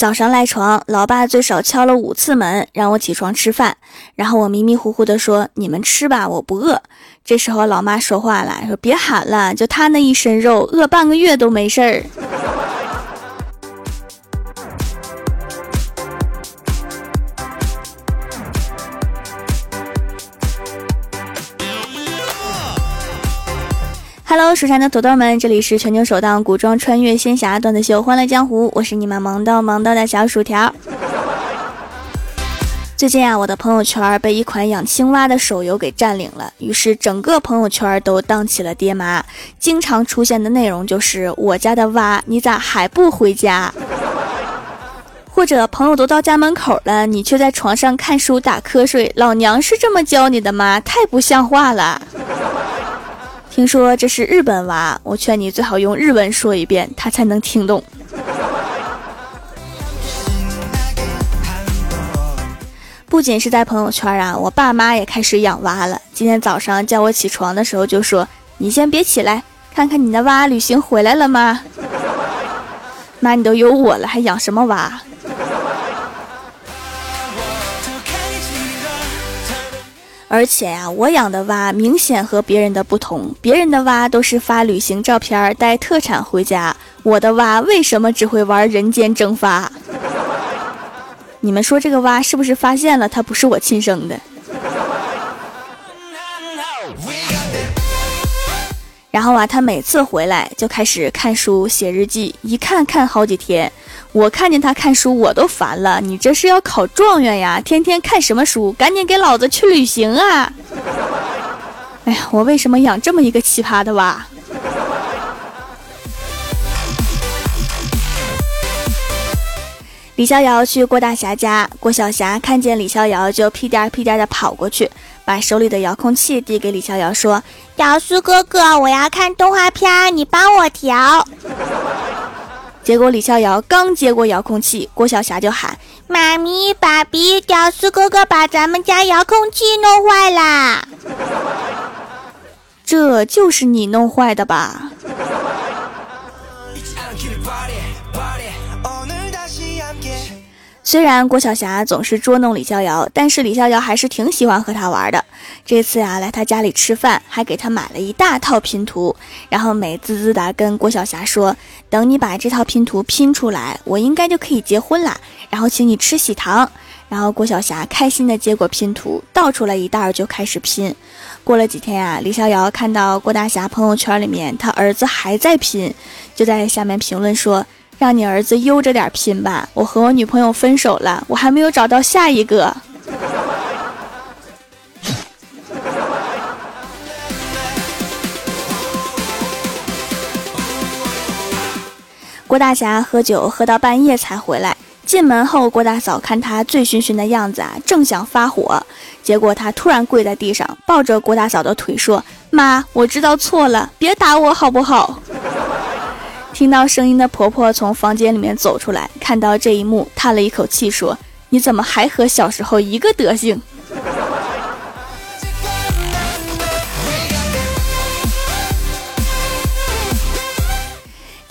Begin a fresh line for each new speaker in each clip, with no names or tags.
早上赖床，老爸最少敲了五次门，让我起床吃饭。然后我迷迷糊糊的说：“你们吃吧，我不饿。”这时候老妈说话了，说：“别喊了，就他那一身肉，饿半个月都没事儿。” Hello，蜀山的土豆们，这里是全球首档古装穿越仙侠段子秀《欢乐江湖》，我是你们萌到萌到的小薯条。最近啊，我的朋友圈被一款养青蛙的手游给占领了，于是整个朋友圈都荡起了爹妈。经常出现的内容就是“我家的蛙，你咋还不回家？” 或者朋友都到家门口了，你却在床上看书打瞌睡，老娘是这么教你的吗？太不像话了！听说这是日本娃，我劝你最好用日文说一遍，他才能听懂。不仅是在朋友圈啊，我爸妈也开始养蛙了。今天早上叫我起床的时候就说：“你先别起来，看看你的蛙旅行回来了吗？”妈，你都有我了，还养什么蛙？而且呀，我养的蛙明显和别人的不同。别人的蛙都是发旅行照片带特产回家，我的蛙为什么只会玩人间蒸发？你们说这个蛙是不是发现了它不是我亲生的？然后啊，他每次回来就开始看书写日记，一看看好几天。我看见他看书，我都烦了。你这是要考状元呀？天天看什么书？赶紧给老子去旅行啊！哎呀，我为什么养这么一个奇葩的娃？李逍遥去郭大侠家，郭晓霞看见李逍遥就屁颠屁颠的跑过去，把手里的遥控器递给李逍遥，说：“
屌丝哥哥，我要看动画片，你帮我调。”
结果李逍遥刚接过遥控器，郭晓霞就喊：“
妈咪，爸比，屌丝哥哥把咱们家遥控器弄坏啦！”
这就是你弄坏的吧？虽然郭晓霞总是捉弄李逍遥，但是李逍遥还是挺喜欢和他玩的。这次啊，来他家里吃饭，还给他买了一大套拼图，然后美滋滋的跟郭晓霞说：“等你把这套拼图拼出来，我应该就可以结婚啦，然后请你吃喜糖。”然后郭晓霞开心的接过拼图，倒出来一袋就开始拼。过了几天呀，李逍遥看到郭大侠朋友圈里面他儿子还在拼，就在下面评论说。让你儿子悠着点拼吧，我和我女朋友分手了，我还没有找到下一个。郭大侠喝酒喝到半夜才回来，进门后郭大嫂看他醉醺醺的样子啊，正想发火，结果他突然跪在地上，抱着郭大嫂的腿说：“妈，我知道错了，别打我好不好？”听到声音的婆婆从房间里面走出来，看到这一幕，叹了一口气，说：“你怎么还和小时候一个德行？”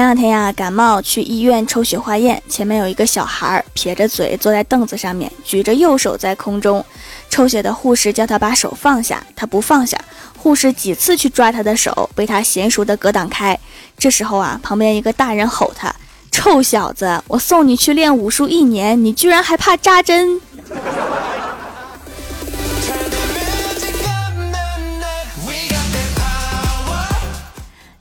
前两天呀，感冒去医院抽血化验，前面有一个小孩儿撇着嘴坐在凳子上面，举着右手在空中。抽血的护士叫他把手放下，他不放下。护士几次去抓他的手，被他娴熟的格挡开。这时候啊，旁边一个大人吼他：“臭小子，我送你去练武术一年，你居然还怕扎针！”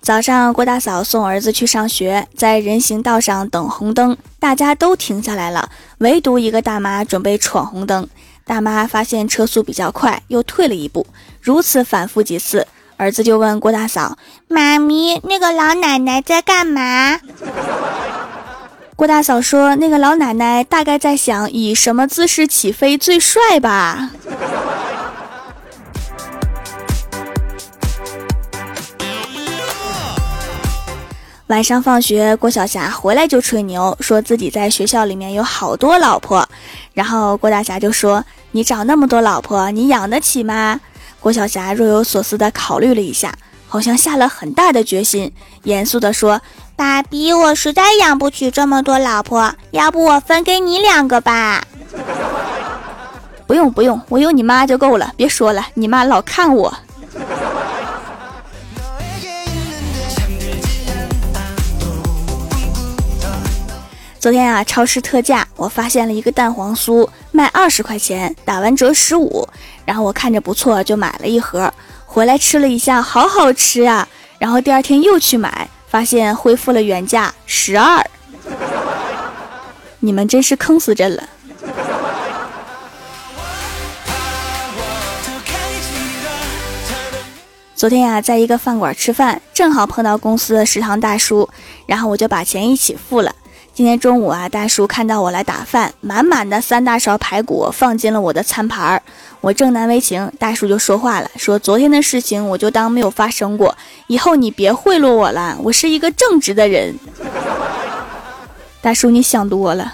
早上，郭大嫂送儿子去上学，在人行道上等红灯，大家都停下来了，唯独一个大妈准备闯红灯。大妈发现车速比较快，又退了一步。如此反复几次，儿子就问郭大嫂：“
妈咪，那个老奶奶在干嘛？”
郭大嫂说：“那个老奶奶大概在想以什么姿势起飞最帅吧。”晚上放学，郭晓霞回来就吹牛，说自己在学校里面有好多老婆。然后郭大侠就说：“你找那么多老婆，你养得起吗？”郭晓霞若有所思地考虑了一下，好像下了很大的决心，严肃地说：“
爸比，我实在养不起这么多老婆，要不我分给你两个吧？”
不用不用，我有你妈就够了。别说了，你妈老看我。昨天啊，超市特价，我发现了一个蛋黄酥，卖二十块钱，打完折十五。然后我看着不错，就买了一盒。回来吃了一下，好好吃啊！然后第二天又去买，发现恢复了原价十二。你们真是坑死朕了！昨天呀，在一个饭馆吃饭，正好碰到公司的食堂大叔，然后我就把钱一起付了。今天中午啊，大叔看到我来打饭，满满的三大勺排骨放进了我的餐盘儿，我正难为情，大叔就说话了，说昨天的事情我就当没有发生过，以后你别贿赂我了，我是一个正直的人。大叔，你想多了。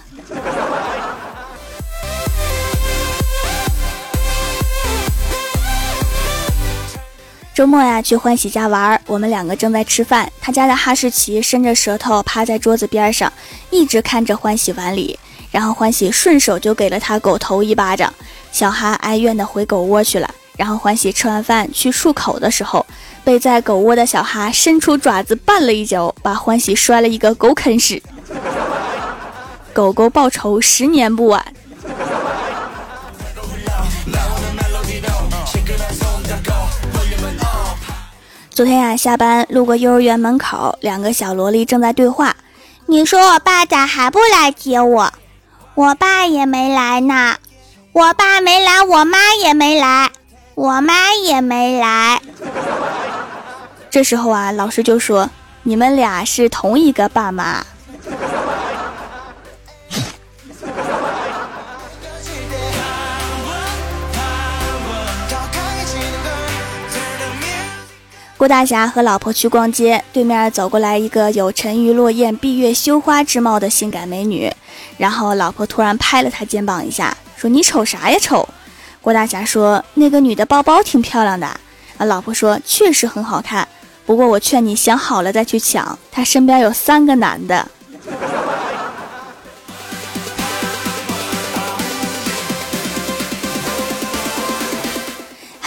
周末呀，去欢喜家玩。我们两个正在吃饭，他家的哈士奇伸着舌头趴在桌子边上，一直看着欢喜碗里。然后欢喜顺手就给了他狗头一巴掌，小哈哀怨的回狗窝去了。然后欢喜吃完饭去漱口的时候，被在狗窝的小哈伸出爪子绊了一脚，把欢喜摔了一个狗啃屎。狗狗报仇，十年不晚。昨天呀，下班路过幼儿园门口，两个小萝莉正在对话。
你说我爸咋还不来接我？我爸也没来呢。我爸没来，我妈也没来，我妈也没来。
这时候啊，老师就说：“你们俩是同一个爸妈。”郭大侠和老婆去逛街，对面走过来一个有沉鱼落雁、闭月羞花之貌的性感美女，然后老婆突然拍了他肩膀一下，说：“你瞅啥呀瞅？”郭大侠说：“那个女的包包挺漂亮的。”啊，老婆说：“确实很好看，不过我劝你想好了再去抢，她身边有三个男的。”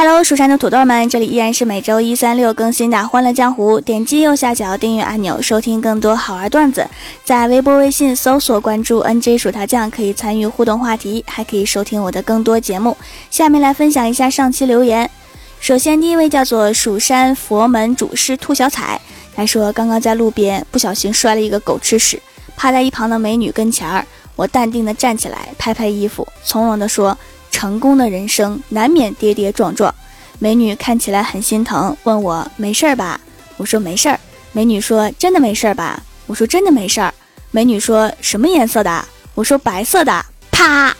Hello，蜀山的土豆们，这里依然是每周一、三、六更新的《欢乐江湖》。点击右下角订阅按钮，收听更多好玩段子。在微博、微信搜索关注 “nj 薯条酱”，可以参与互动话题，还可以收听我的更多节目。下面来分享一下上期留言。首先，第一位叫做蜀山佛门主师兔小彩，他说刚刚在路边不小心摔了一个狗吃屎，趴在一旁的美女跟前儿，我淡定的站起来，拍拍衣服，从容的说。成功的人生难免跌跌撞撞，美女看起来很心疼，问我没事儿吧？我说没事儿。美女说真的没事儿吧？我说真的没事儿。美女说什么颜色的？我说白色的。啪！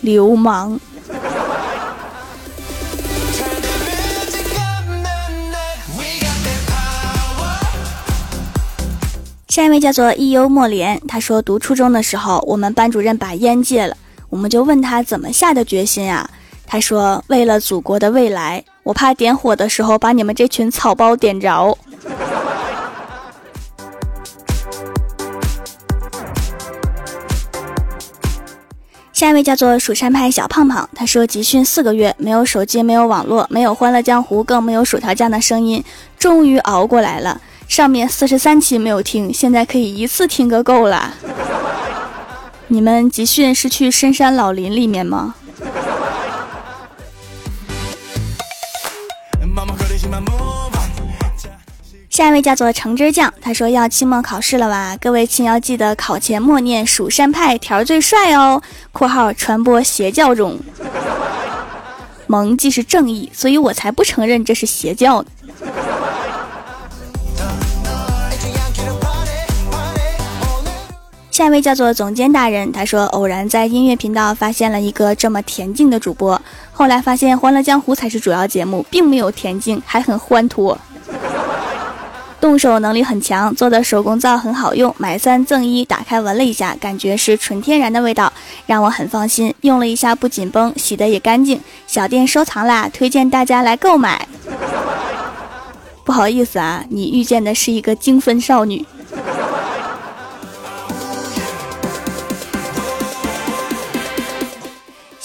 流氓。下一位叫做一幽莫莲，他说读初中的时候，我们班主任把烟戒了。我们就问他怎么下的决心啊？他说：“为了祖国的未来，我怕点火的时候把你们这群草包点着。”下一位叫做蜀山派小胖胖，他说：“集训四个月，没有手机，没有网络，没有欢乐江湖，更没有薯条酱的声音，终于熬过来了。上面四十三期没有听，现在可以一次听个够了。”你们集训是去深山老林里面吗？下一位叫做橙汁酱，他说要期末考试了哇，各位亲要记得考前默念蜀山派条最帅哦。（括号传播邪教中，萌既是正义，所以我才不承认这是邪教呢。下一位叫做总监大人，他说偶然在音乐频道发现了一个这么恬静的主播，后来发现《欢乐江湖》才是主要节目，并没有恬静，还很欢脱。动手能力很强，做的手工皂很好用，买三赠一，打开闻了一下，感觉是纯天然的味道，让我很放心。用了一下不紧绷，洗的也干净，小店收藏啦，推荐大家来购买。不好意思啊，你遇见的是一个精分少女。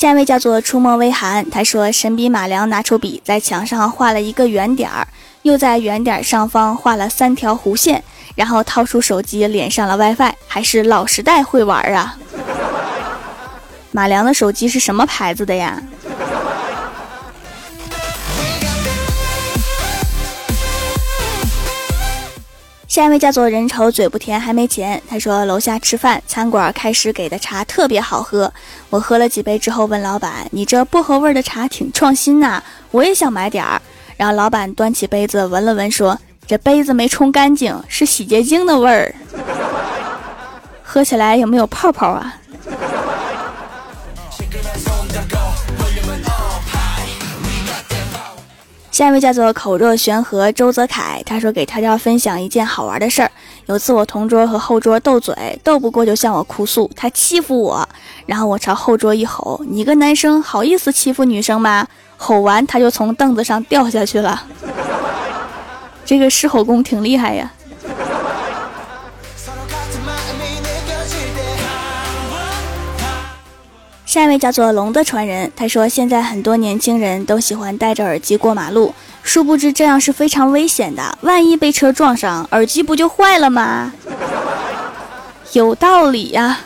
下一位叫做出没微寒，他说神笔马良拿出笔，在墙上画了一个圆点儿，又在圆点上方画了三条弧线，然后掏出手机连上了 WiFi，还是老时代会玩啊！马良的手机是什么牌子的呀？下一位叫做人丑嘴不甜还没钱，他说楼下吃饭，餐馆开始给的茶特别好喝，我喝了几杯之后问老板：“你这薄荷味的茶挺创新呐，我也想买点儿。”然后老板端起杯子闻了闻，说：“这杯子没冲干净，是洗洁精的味儿，喝起来有没有泡泡啊？”下一位叫做口若悬河周泽楷，他说给大家分享一件好玩的事儿。有次我同桌和后桌斗嘴，斗不过就向我哭诉，他欺负我，然后我朝后桌一吼：“你个男生好意思欺负女生吗？” 吼完他就从凳子上掉下去了。这个狮吼功挺厉害呀。下一位叫做龙的传人，他说现在很多年轻人都喜欢戴着耳机过马路，殊不知这样是非常危险的，万一被车撞上，耳机不就坏了吗？有道理呀。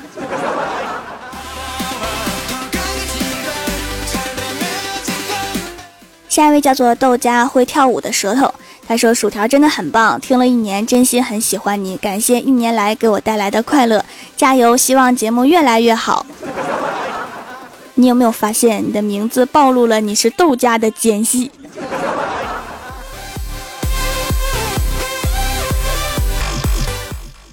下一位叫做豆家会跳舞的舌头，他说薯条真的很棒，听了一年，真心很喜欢你，感谢一年来给我带来的快乐，加油，希望节目越来越好。你有没有发现，你的名字暴露了你是豆家的奸细？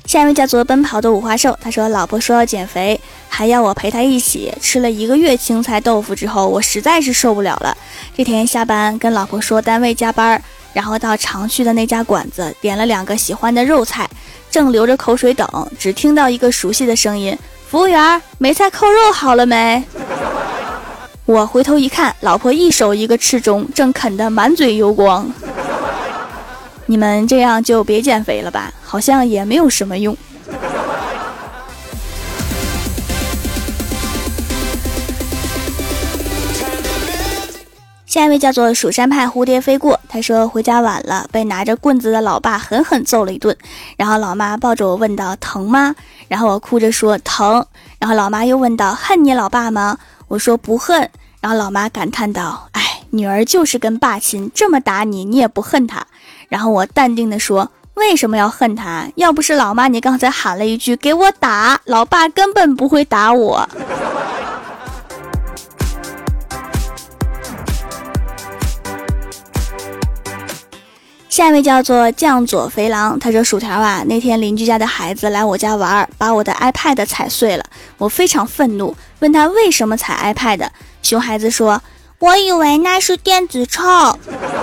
下一位叫做奔跑的五花兽，他说：“老婆说要减肥，还要我陪她一起吃了一个月青菜豆腐之后，我实在是受不了了。这天下班跟老婆说单位加班，然后到常去的那家馆子点了两个喜欢的肉菜，正流着口水等，只听到一个熟悉的声音：服务员，梅菜扣肉好了没？”我回头一看，老婆一手一个翅中，正啃得满嘴油光。你们这样就别减肥了吧，好像也没有什么用。下一位叫做蜀山派蝴蝶飞过，他说回家晚了，被拿着棍子的老爸狠狠揍了一顿，然后老妈抱着我问道：“疼吗？”然后我哭着说：“疼。”然后老妈又问道：“恨你老爸吗？”我说不恨，然后老妈感叹道：“哎，女儿就是跟爸亲，这么打你，你也不恨她。”然后我淡定地说：“为什么要恨她？要不是老妈你刚才喊了一句给我打，老爸根本不会打我。”下一位叫做酱左肥狼，他说：“薯条啊，那天邻居家的孩子来我家玩，把我的 iPad 踩碎了，我非常愤怒，问他为什么踩 iPad。熊孩子说：“
我以为那是电子秤。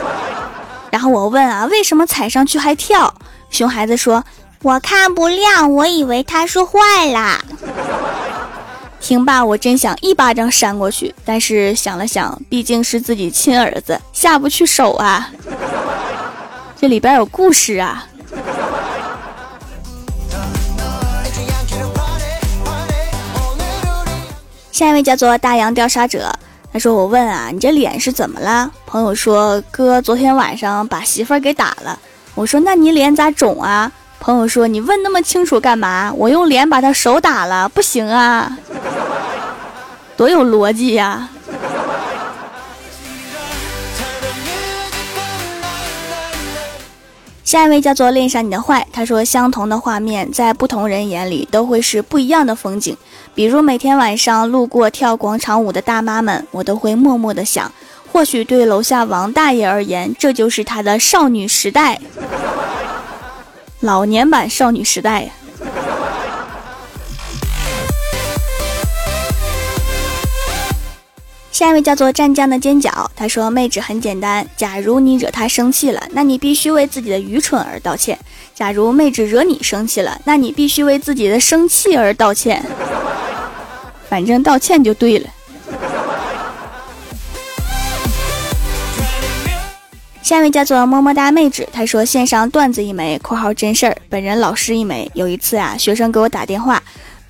”
然后我问啊，为什么踩上去还跳？熊孩子说：“
我看不亮，我以为它是坏了。”
听罢，我真想一巴掌扇过去，但是想了想，毕竟是自己亲儿子，下不去手啊。这里边有故事啊！下一位叫做大洋调查者，他说：“我问啊，你这脸是怎么了？”朋友说：“哥昨天晚上把媳妇儿给打了。”我说：“那你脸咋肿啊？”朋友说：“你问那么清楚干嘛？我用脸把他手打了，不行啊！多有逻辑呀！”下一位叫做恋上你的坏，他说相同的画面在不同人眼里都会是不一样的风景。比如每天晚上路过跳广场舞的大妈们，我都会默默的想，或许对楼下王大爷而言，这就是他的少女时代，老年版少女时代呀。下一位叫做湛江的尖角，他说：“妹纸很简单，假如你惹他生气了，那你必须为自己的愚蠢而道歉；假如妹纸惹你生气了，那你必须为自己的生气而道歉。反正道歉就对了。”下一位叫做么么哒妹纸，他说：“线上段子一枚（括号真事儿），本人老师一枚。有一次啊，学生给我打电话。”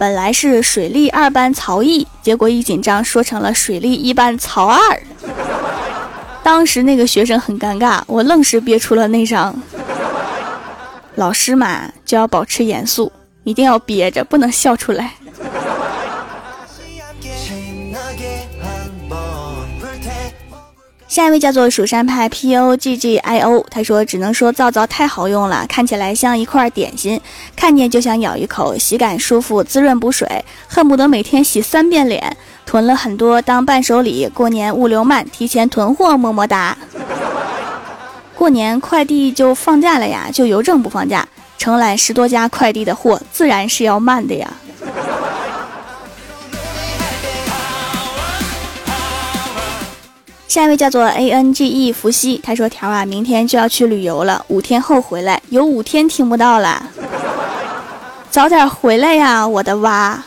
本来是水利二班曹毅，结果一紧张说成了水利一班曹二。当时那个学生很尴尬，我愣是憋出了内伤。老师嘛，就要保持严肃，一定要憋着，不能笑出来。下一位叫做蜀山派 P O G G I O，他说只能说皂皂太好用了，看起来像一块点心，看见就想咬一口，洗感舒服，滋润补水，恨不得每天洗三遍脸。囤了很多当伴手礼，过年物流慢，提前囤货，么么哒。过年快递就放假了呀，就邮政不放假，承揽十多家快递的货，自然是要慢的呀。下一位叫做 A N G E 伏羲，他说：“条啊，明天就要去旅游了，五天后回来，有五天听不到了，早点回来呀，我的娃。”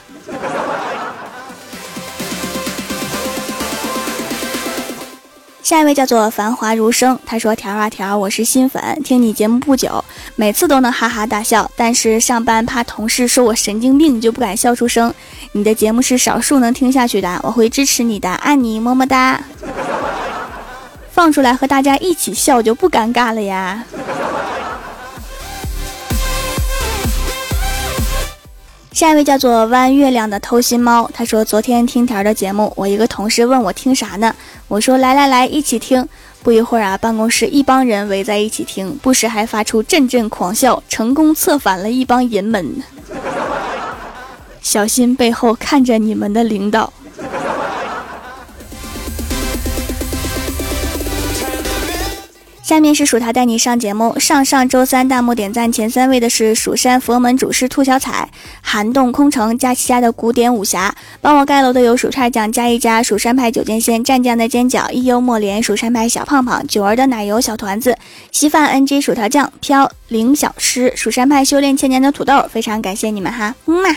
下一位叫做繁华如生，他说：“条啊条，我是新粉，听你节目不久，每次都能哈哈大笑，但是上班怕同事说我神经病，就不敢笑出声。你的节目是少数能听下去的，我会支持你的，爱你，么么哒。”放出来和大家一起笑就不尴尬了呀。下一位叫做弯月亮的偷心猫，他说昨天听条的节目，我一个同事问我听啥呢？我说来来来，一起听。不一会儿啊，办公室一帮人围在一起听，不时还发出阵阵狂笑，成功策反了一帮人们。小心背后看着你们的领导。下面是薯条带你上节目。上上周三弹幕点赞前三位的是蜀山佛门主师兔小彩、寒冻空城、佳琪家的古典武侠。帮我盖楼的有薯串酱加一加、蜀山派九剑仙、蘸酱的尖角、一幽默莲、蜀山派小胖胖、九儿的奶油小团子、稀饭 NG 薯条酱、飘零小吃、蜀山派修炼千年的土豆。非常感谢你们哈，嗯嘛。